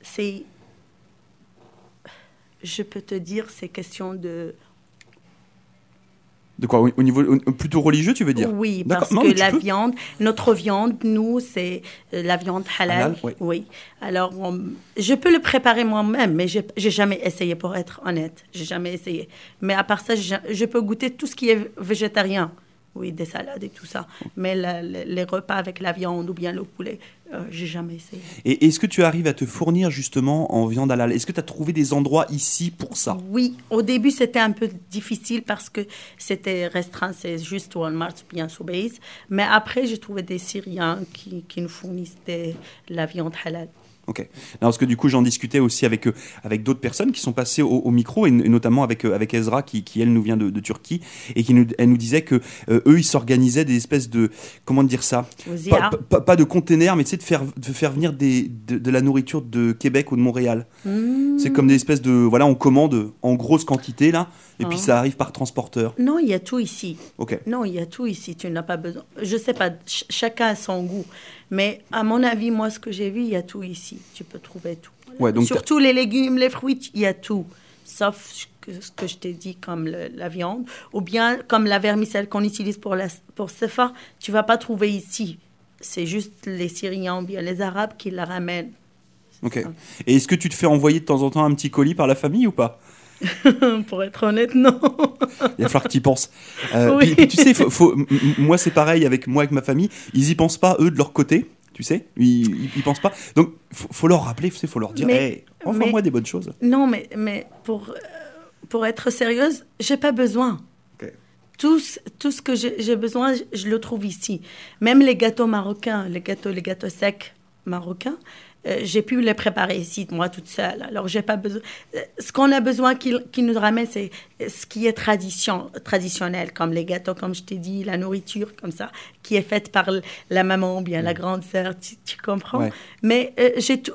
c'est. Je peux te dire, c'est question de. De quoi au, au niveau au- plutôt religieux, tu veux dire Oui, parce Non, que la peux. viande, notre viande, nous, c'est euh, la viande halal. Halal, oui. Oui. Alors, on- je peux le préparer moi-même, mais j'ai jamais essayé, pour être honnête. J'ai jamais essayé. Mais à part ça, je peux goûter tout ce qui est végétarien. Oui, des salades et tout ça. Mais la- les repas avec la viande ou bien le poulet, euh, j'ai jamais essayé. Et est-ce que tu arrives à te fournir justement en viande halal? Est-ce que tu as trouvé des endroits ici pour ça? Oui, au début, c'était un peu difficile parce que c'était restreint, c'est juste Walmart ou bien Sobeys. Mais après, j'ai trouvé des Syriens qui, qui nous fournissent des- la viande halal. Ok. Non, parce que du coup, j'en discutais aussi avec, euh, avec d'autres personnes qui sont passées au, au micro, et, notamment avec, euh, avec Ezra, qui, qui, elle nous vient de, de Turquie, et qui nous, elle nous disait que euh, eux, ils s'organisaient des espèces de. Comment dire ça? Pas, a- pas- pas de containers, mais tu sais, de faire, de faire venir des, de, de la nourriture de Québec ou de Montréal. Hmm. C'est comme des espèces de. Voilà, on commande en grosse quantité, là, et puis Ah. ça arrive par transporteur. Non, il y a tout ici. Ok. Non, il y a tout ici. Tu n'as pas besoin. Je sais pas, ch- chacun a son goût. Mais à mon avis, moi, ce que j'ai vu, il y a tout ici. Tu peux trouver tout. Ouais, donc Surtout les légumes, les fruits, il y a tout. Sauf ce que, ce que je t'ai dit, comme le- la viande. Ou bien comme la vermicelle qu'on utilise pour, la, pour Sefa, tu vas pas trouver ici. C'est juste les Syriens ou bien les Arabes qui la ramènent. Ok. Et est-ce que tu te fais envoyer de temps en temps un petit colis par la famille ou pas? pour être honnête, non. Il va falloir que tu y penses. Euh, Oui. puis, puis tu sais, faut, faut- moi c'est pareil avec moi, avec ma famille. Ils y pensent pas eux de leur côté. Tu sais, ils, ils, ils pensent pas. Donc, faut, faut leur rappeler, sais, faut leur dire, hey, mais- des bonnes choses. Non, mais, mais pour, euh, pour être sérieuse, j'ai pas besoin. Tout, ce- tout ce que j'ai j'ai besoin, je, je le trouve ici. Même les gâteaux marocains, les gâteaux, les gâteaux secs marocains, euh, j'ai pu les préparer ici, moi toute seule. Alors, j'ai pas besoin. euh, Ce qu'on a besoin qu'ils qu'ils nous ramènent, c'est ce qui est tradition, traditionnel, comme les gâteaux, comme je t'ai dit, la nourriture, comme ça, qui est faite par la maman ou bien la grande sœur, tu, tu comprends? Ouais. Mais euh,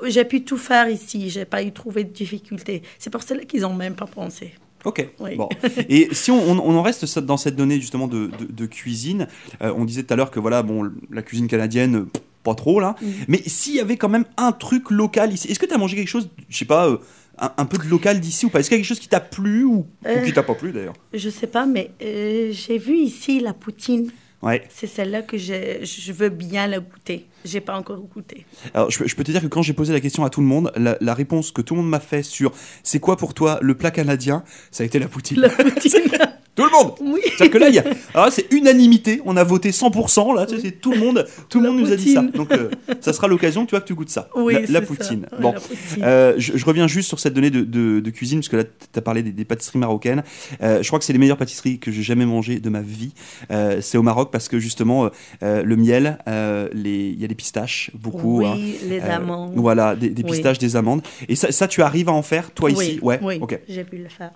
j'ai pu tout faire ici, j'ai pas eu trouvé de difficultés. C'est pour cela qu'ils ont même pas pensé. Ok. Oui. Bon. Et si on, on- en reste dans cette donnée justement de, de- de cuisine, euh, on disait tout à l'heure que voilà, bon, la cuisine canadienne, euh, pas trop là. Mais s'il y avait quand même un truc local ici, est-ce que tu as mangé quelque chose, je sais pas, euh, un, un peu de local d'ici ou pas? Est-ce qu'il y a quelque chose qui t'a plu ou, ou Euh. qui t'a pas plu d'ailleurs? Je sais pas, mais euh, j'ai vu ici la poutine. Ouais. C'est celle-là que j'ai- je veux bien la goûter. J'ai pas encore goûté. Alors, je, peux- je peux te dire que quand j'ai posé la question à tout le monde, la, la réponse que tout le monde m'a fait sur c'est quoi pour toi le plat canadien, ça a été la poutine. La poutine. Tout le monde oui. C'est-à-dire que là, il y a, alors là, c'est unanimité, on a voté 100%, là, tu sais, c'est tout le monde, tout le La monde nous a dit ça. Donc, euh, ça sera l'occasion, tu vois, que tu goûtes ça. Oui, la, la c'est ça. poutine. Bon. la poutine. Euh, je, je reviens juste sur cette donnée de, de- de cuisine, parce que là, tu as parlé des, des pâtisseries marocaines. Euh, je crois que c'est les meilleures pâtisseries que j'ai jamais mangées de ma vie. C'est au Maroc, parce que justement, le miel, il y a des pistaches, beaucoup. oui, hein. les amandes. Voilà, des, des Oui. pistaches, des amandes. Et ça, ça, tu arrives à en faire, toi, ici? Ouais, Oui, ok. j'ai pu le faire.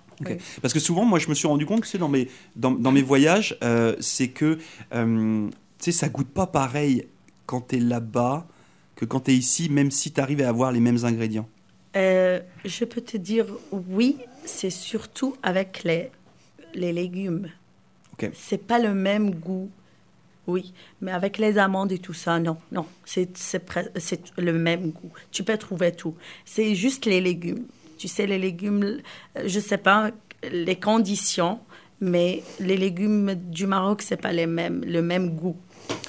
Parce que souvent, moi, je me suis rendu compte que c'est dans mes, dans, dans mes voyages, euh, c'est que euh, tu sais, ça goûte pas pareil quand tu es là-bas que quand tu es ici, même si tu arrives à avoir les mêmes ingrédients. Euh, je peux te dire oui, c'est surtout avec les, les légumes. Ok. C'est pas le même goût. Oui, mais avec les amandes et tout ça, non, non, c'est le même goût. Tu peux trouver tout. C'est juste les légumes. Tu sais, les légumes, euh, je sais pas les conditions, mais les légumes du Maroc, c'est pas les mêmes, le même goût.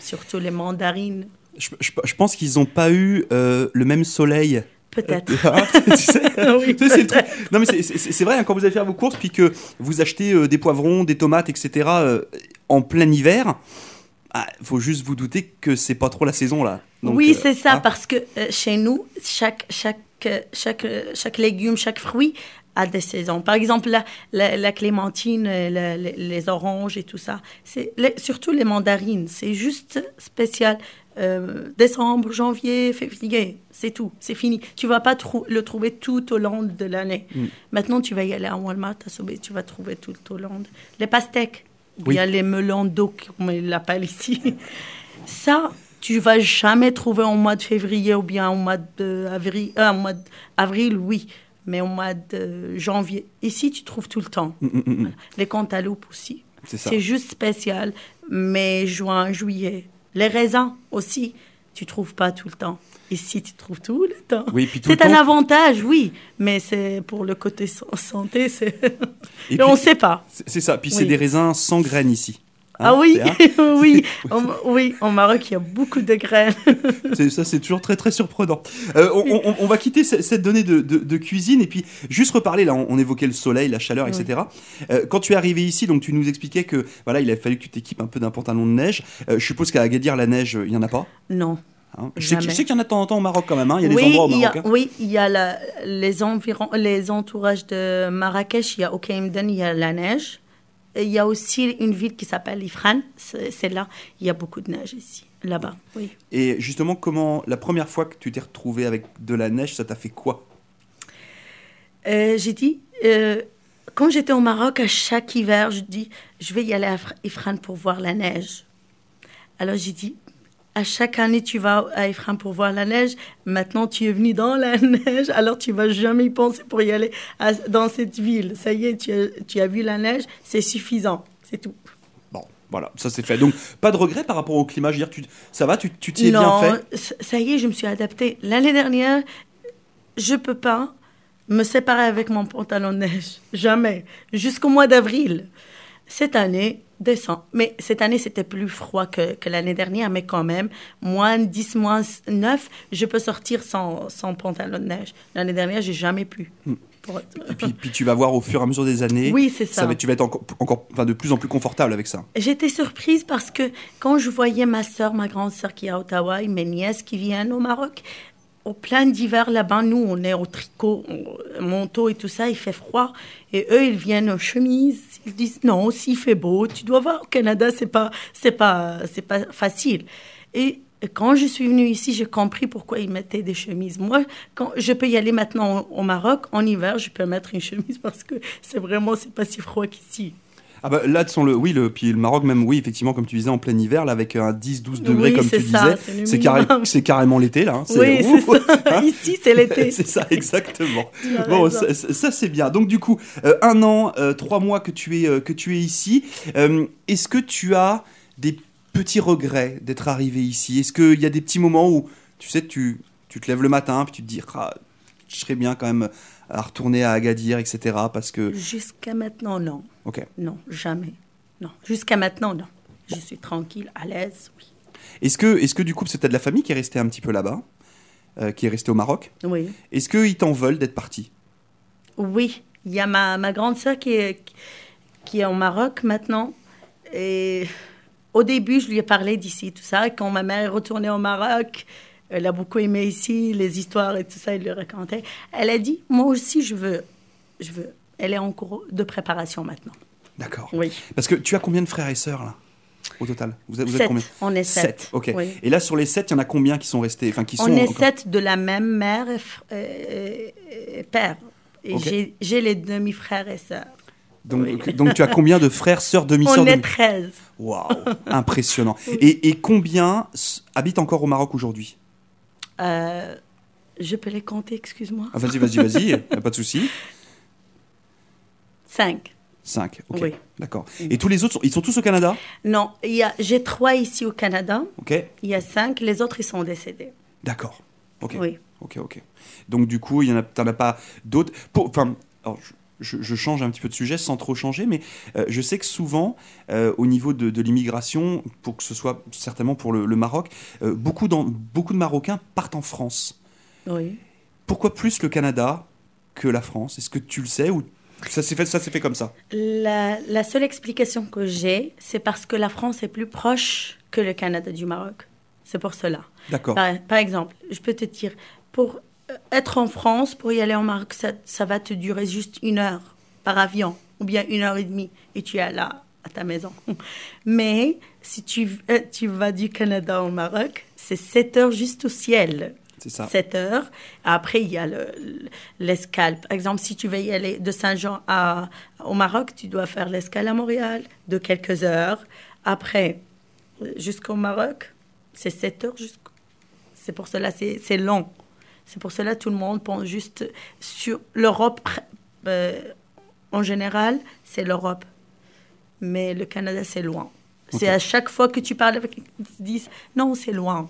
Surtout les mandarines, Je, je- je pense qu'ils n'ont pas eu euh, le même soleil. peut-être. Ah, tu sais, Oui, tu sais, c'est le truc. Non, mais c'est- vrai, hein, quand vous allez faire vos courses, puis que vous achetez euh, des poivrons, des tomates, etc., euh, en plein hiver, il faut juste vous douter que c'est pas trop la saison là. Donc, oui, c'est ça, hein. parce que chez nous, chaque, chaque, chaque, chaque légume, chaque fruit a des saisons. Par exemple, la, la, la clémentine, euh, la- les, oranges et tout ça, c'est surtout les mandarines, c'est juste spécial. Euh, décembre, janvier, février, c'est tout, c'est fini. Tu vas pas trou- le trouver tout au long de l'année. Mm. Maintenant, tu vas y aller à Walmart, à Sobeys, tu vas trouver tout au long. Les pastèques, Oui. il y a les melons d'eau, comme ils l'appellent ici. Ça, tu vas jamais trouver au mois de février ou bien au mois d'avril. Euh, d'avril, oui, mais au mois de janvier. Ici, tu trouves tout le temps. Mm, mm, mm. Les cantaloupes aussi. C'est juste spécial. Mais juin, juillet. Les raisins aussi, tu trouves pas tout le temps. Ici, tu trouves tout le temps. Oui, C'est un temps- avantage, oui. Mais c'est pour le côté sa- santé, c'est. Et on ne sait pas. C'est ça. Puis c'est des raisins sans graines ici. Hein, ah oui, un- oui, au, oui, au Maroc, il y a beaucoup de graines. Ça, c'est toujours très très surprenant. Euh, on, on- on va quitter ce- cette donnée de, de- de cuisine et puis juste reparler. Là, on, évoquait le soleil, la chaleur, etc. Euh, quand tu es arrivé ici, donc tu nous expliquais que voilà, il a fallu que tu t'équipes un peu d'un pantalon de neige. Euh, je suppose qu'à Agadir, la neige, il y en a pas? Non. hein. Je sais, je qu'il y en a de temps en temps au Maroc quand même. hein. Il y a des oui, endroits au il y a, Maroc. hein. oui, il y a la- les environs, les entourages de Marrakech. Il y a au Camden, il y a la neige. Il y a aussi une ville qui s'appelle Ifran. C'est là, il y a beaucoup de neige ici, là-bas. Oui. Et justement, comment la première fois que tu t'es retrouvé avec de la neige, ça t'a fait quoi? Euh, j'ai dit, euh, quand j'étais au Maroc, à chaque hiver, je dis, je vais y aller à Ifr- Ifrane pour voir la neige. Alors j'ai dit, à chaque année, tu vas à Ifrane pour voir la neige. Maintenant, tu es venu dans la neige, alors tu vas jamais y penser pour y aller à- dans cette ville. Ça y est, tu as, tu as vu la neige, c'est suffisant, c'est tout. Bon, voilà, ça c'est fait. Donc, pas de regret par rapport au climat? Je veux dire, tu, ça va, tu tu t'y es bien fait? ça- ça y est, je me suis adaptée. L'année dernière, je peux pas me séparer avec mon pantalon de neige. Jamais. Jusqu'au mois d'avril. Cette année, décembre. Mais cette année, c'était plus froid que, que l'année dernière, mais quand même, moins 10, moins 9, je peux sortir sans, sans pantalon de neige. L'année dernière, j'ai jamais pu. Être- Et puis, puis tu vas voir au fur et à mesure des années. Oui, c'est ça. va- tu vas être encore, encore enfin, de plus en plus confortable avec ça. J'étais surprise parce que quand je voyais ma soeur, ma grande soeur qui est à Ottawa, et mes nièces qui viennent au Maroc, au plein d'hiver là-bas, nous, on est au tricot, on- manteau et tout ça, il fait froid. Et eux, ils viennent en chemise. Ils disent non, s'il fait beau, tu dois voir au Canada, c'est pas, c'est pas, c'est pas facile. Et quand je suis venue ici, j'ai compris pourquoi ils mettaient des chemises. Moi, quand je peux y aller maintenant au Maroc, en hiver, je peux mettre une chemise parce que c'est vraiment, c'est pas si froid qu'ici. Ah bah là, sont le, oui, le, puis le Maroc même, oui, effectivement, comme tu disais, en plein hiver, là, avec un 10-12 degrés, Oui, comme tu ça, disais, c'est carré- carrément l'été, là. hein. Oui, ça. hein. Ici, c'est l'été. c'est ça, exactement. Bon, ça, c'est bien. Donc du coup, euh, un an, euh, trois mois que tu es, euh, que tu es ici. Euh, Est-ce que tu as des petits regrets d'être arrivé ici? Est-ce qu'il y a des petits moments où, tu sais, tu, tu te lèves le matin, puis tu te dis, Ah, je serais bien quand même à retourner à Agadir, etc. Parce que, Jusqu'à maintenant, non. ok. Non, jamais. Non. Jusqu'à maintenant, non. Je suis tranquille, à l'aise, oui. Est-ce que, est-ce que du coup, c'est peut-être la famille qui est restée un petit peu là-bas, euh, qui est restée au Maroc Oui. Est-ce qu'ils t'en veulent d'être parti Oui. Il y a ma, ma grande sœur qui est, qui est au Maroc maintenant. Et au début, je lui ai parlé d'ici, tout ça. Quand ma mère est retournée au Maroc, elle a beaucoup aimé ici, les histoires et tout ça, elle lui racontait. Elle a dit, moi aussi, je veux. Je veux. Elle est en cours de préparation maintenant. D'accord. Oui. Parce que tu as combien de frères et sœurs là au total? Vous êtes, vous êtes Sept. combien? On est sept. Ok. Oui. Et là sur les sept, il y en a combien qui sont restés? Enfin qui sont. On est encore- sept de la même mère et, fr- et- et- et père. Et Ok. j'ai- les demi-frères et sœurs. Donc, Oui. donc tu as combien de frères, sœurs, demi-sœurs On est demi- 13. Waouh, impressionnant. Et, et combien habitent encore au Maroc aujourd'hui? Euh, je peux les compter, excuse-moi. Ah, Vas-y, vas-y, vas-y, pas de souci. 5. 5, ok. Oui. D'accord. Et tous les autres, sont- ils sont tous au Canada? Non, j'ai trois ici au Canada. Ok. Il y a cinq. Les autres, ils sont décédés. D'accord. Ok. Oui. Ok, ok. Donc du coup, il y en a, as pas d'autres? Enfin, alors, je, change un petit peu de sujet sans trop changer, mais euh, je sais que souvent, euh, au niveau de, de l'immigration, pour que ce soit certainement pour le, le Maroc, euh, beaucoup, d'en- beaucoup de Marocains partent en France. Oui. Pourquoi plus le Canada que la France? Est-ce que tu le sais ou ça s'est fait, ça s'est fait comme ça? La, la seule explication que j'ai, c'est parce que la France est plus proche que le Canada du Maroc. C'est pour cela. D'accord. Par, par exemple, je peux te dire, pour être en France, pour y aller en Maroc, ça, ça va te durer juste une heure par avion, ou bien une heure et demie, et tu es là, à ta maison. Mais si tu, euh, tu vas du Canada au Maroc, c'est 7 heures juste au ciel. C'est ça. 7 heures. Après, il y a le- le- l'escale. Par exemple, si tu veux y aller de Saint-Jean à, au Maroc, tu dois faire l'escale à Montréal de quelques heures. Après, euh, jusqu'au Maroc, c'est 7 heures. jusqu'au- C'est pour cela, c'est c'est long. C'est pour cela tout le monde pense juste sur l'Europe. euh, en général, c'est l'Europe. mais le Canada, c'est loin. C'est à chaque fois que tu parles avec ils te disent non, c'est loin.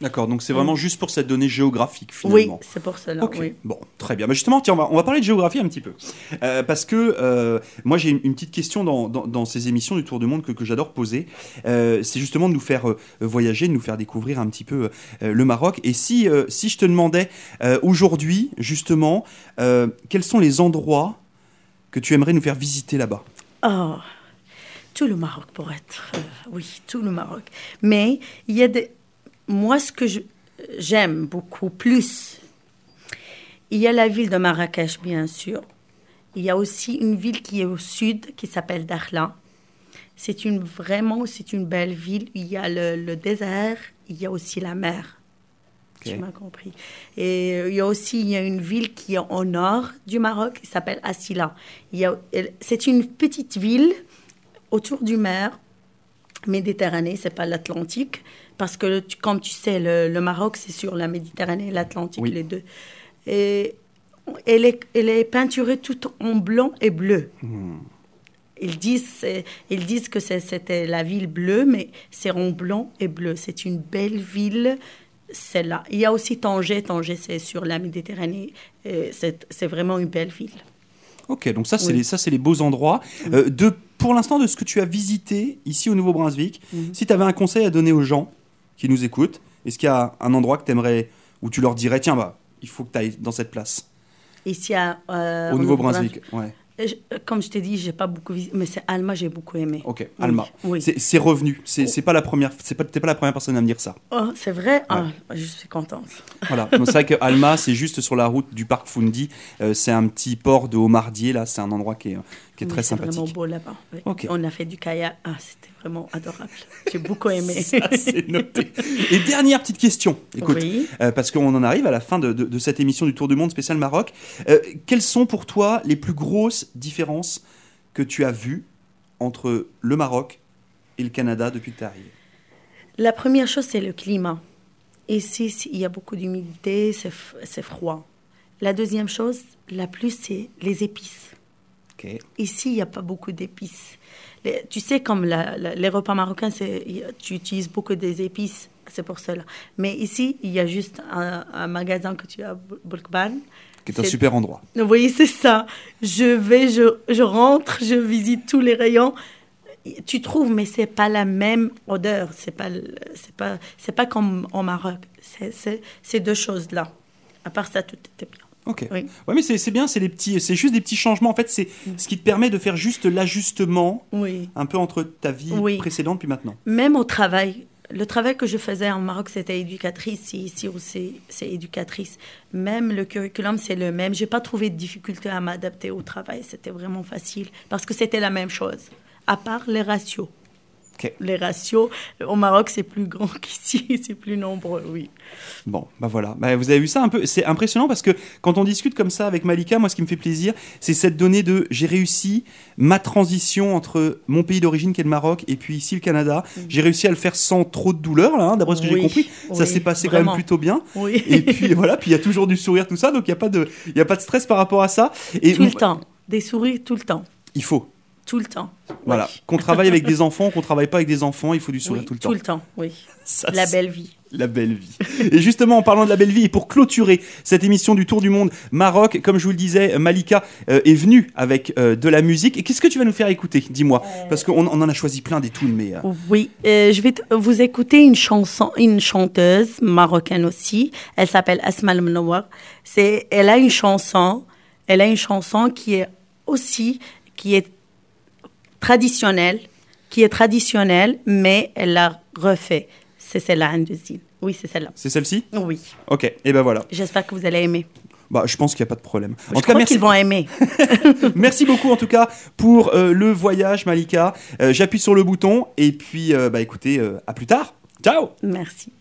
D'accord, donc c'est vraiment juste pour cette donnée géographique finalement. Oui, c'est pour cela. Ok, Oui. bon, très bien. Bah, justement, tiens, on va, on va parler de géographie un petit peu. Euh, parce que euh, moi, j'ai une, une petite question dans, dans- dans ces émissions du Tour du Monde que, que j'adore poser. Euh, c'est justement de nous faire voyager, de nous faire découvrir un petit peu le Maroc. Et si, si je te demandais aujourd'hui, justement, quels sont les endroits que tu aimerais nous faire visiter là-bas? Oh, tout le Maroc pour être. oui, tout le Maroc. Mais il y a des. Moi, ce que j'aime beaucoup plus, il y a la ville de Marrakech, bien sûr. Il y a aussi une ville qui est au sud, qui s'appelle Dakhla. C'est une vraiment, c'est une belle ville. Il y a le, le désert, il y a aussi la mer. Tu m'as compris. Et euh, il y a aussi il y a une ville qui est au nord du Maroc, qui s'appelle Assila. C'est une petite ville autour du mer Méditerranée, c'est pas l'Atlantique, parce que tu- comme tu sais, le, le Maroc c'est sur la Méditerranée et l'Atlantique Oui. les deux. Et elle est, elle est peinturée tout en blanc et bleu. Ils disent, ils disent que c'était la ville bleue, mais c'est en blanc et bleu. C'est une belle ville, celle-là. Il y a aussi Tanger. Tanger, c'est sur la Méditerranée. C'est vraiment une belle ville. Ok, donc ça, c'est Oui. les, les beaux endroits. Euh, de, pour l'instant, de ce que tu as visité ici au Nouveau-Brunswick, Mhm. si tu avais un conseil à donner aux gens qui nous écoutent, est-ce qu'il y a un endroit que tu aimerais, où tu leur dirais, tiens, bah, il faut que tu ailles dans cette place, Ici à, euh, au Nouveau-Brunswick Ouais. Je- Comme je t'ai dit, j'ai pas beaucoup visité, mais c'est Alma, j'ai beaucoup aimé. Ok, Alma. Oui. C'est- revenu. C'est c'est pas la première. C'est pas. T'es pas la première personne à me dire ça. Oh, c'est vrai? Ah, Je suis contente. Voilà. C'est vrai que Alma, c'est juste sur la route du parc Fundi. Euh, c'est un petit port de Homardier là. C'est un endroit qui est, qui est Oui, très c'est vraiment sympathique. beau là-bas. oui. Ok. On a fait du kayak. Ah, c'était vraiment adorable. J'ai beaucoup aimé. Ça, c'est noté. Et dernière petite question. Écoute, Oui. euh, parce qu'on en arrive à la fin de, de- de cette émission du Tour du Monde spécial Maroc. Euh, quelles sont pour toi les plus grosses différences que tu as vues entre le Maroc et le Canada depuis que tu es arrivé? La première chose, c'est le climat. Ici, il y a beaucoup d'humidité, c'est froid. La deuxième chose, la plus, c'est les épices. Ici, il n'y a pas beaucoup d'épices. Les- tu sais, comme la- la- les repas marocains, tu utilises beaucoup des épices, c'est pour cela. Mais ici, il y a juste un, un magasin que tu as, Boulkban. Qui est un super endroit. Vous voyez, c'est ça. Je vais, je, je rentre, je visite tous les rayons. Tu trouves, mais c'est pas la même odeur. C'est pas, c'est pas, c'est pas comme au Maroc. C'est, c'est, ces deux choses-là. À part ça, tout était bien. Ok. Oui. Ouais, mais c'est bien, c'est les petits, c'est juste des petits changements. En fait, c'est ce qui te permet de faire juste l'ajustement Oui. un peu entre ta vie précédente puis maintenant. Même au travail. Le travail que je faisais en Maroc, c'était éducatrice. Ici aussi, c'est éducatrice. Même le curriculum, c'est le même. J'ai pas trouvé de difficulté à m'adapter au travail. C'était vraiment facile parce que c'était la même chose, à part les ratios. Les ratios, au Maroc, c'est plus grand qu'ici, c'est plus nombreux, oui. Bon, bah voilà. Bah, vous avez vu ça un peu C'est impressionnant parce que quand on discute comme ça avec Malika, moi, ce qui me fait plaisir, c'est cette donnée de j'ai réussi ma transition entre mon pays d'origine qui est le Maroc et puis ici le Canada. J'ai réussi à le faire sans trop de douleur, là, hein, d'après ce que j'ai Oui, compris. Ça s'est passé quand même plutôt bien. Oui. Et puis voilà, puis il y a toujours du sourire, tout ça, donc il n'y a, pas de- y a pas de stress par rapport à ça. Et tout le temps. Des sourires tout le temps. Il faut. Tout le temps. Voilà. Oui. Qu'on travaille avec des enfants, qu'on travaille pas avec des enfants, il faut du sourire Oui, tout le temps. oui. Ça, La belle vie. La belle vie. Et justement, en parlant de la belle vie, et pour clôturer cette émission du Tour du Monde Maroc, comme je vous le disais, Malika euh, est venue avec euh, de la musique. Et qu'est-ce que tu vas nous faire écouter Dis-moi? Parce qu'on on en a choisi plein des tunes, mais. euh, Oui, euh, je vais vous écouter une chanson, une chanteuse marocaine aussi. Elle s'appelle Asma Mnowar. C'est, elle a une chanson, elle a une chanson qui est aussi, qui est traditionnelle, qui est traditionnelle, mais elle l'a refait. C'est celle-là, Andouzine. Oui, c'est celle-là. C'est celle-ci? Oui. Ok, et ben voilà. J'espère que vous allez aimer. Bah, je pense qu'il n'y a pas de problème. En je tout crois cas, merci, qu'ils vont aimer. merci beaucoup en tout cas pour euh, le voyage, Malika. Euh, J'appuie sur le bouton et puis, euh, bah écoutez, à plus tard. Ciao Merci.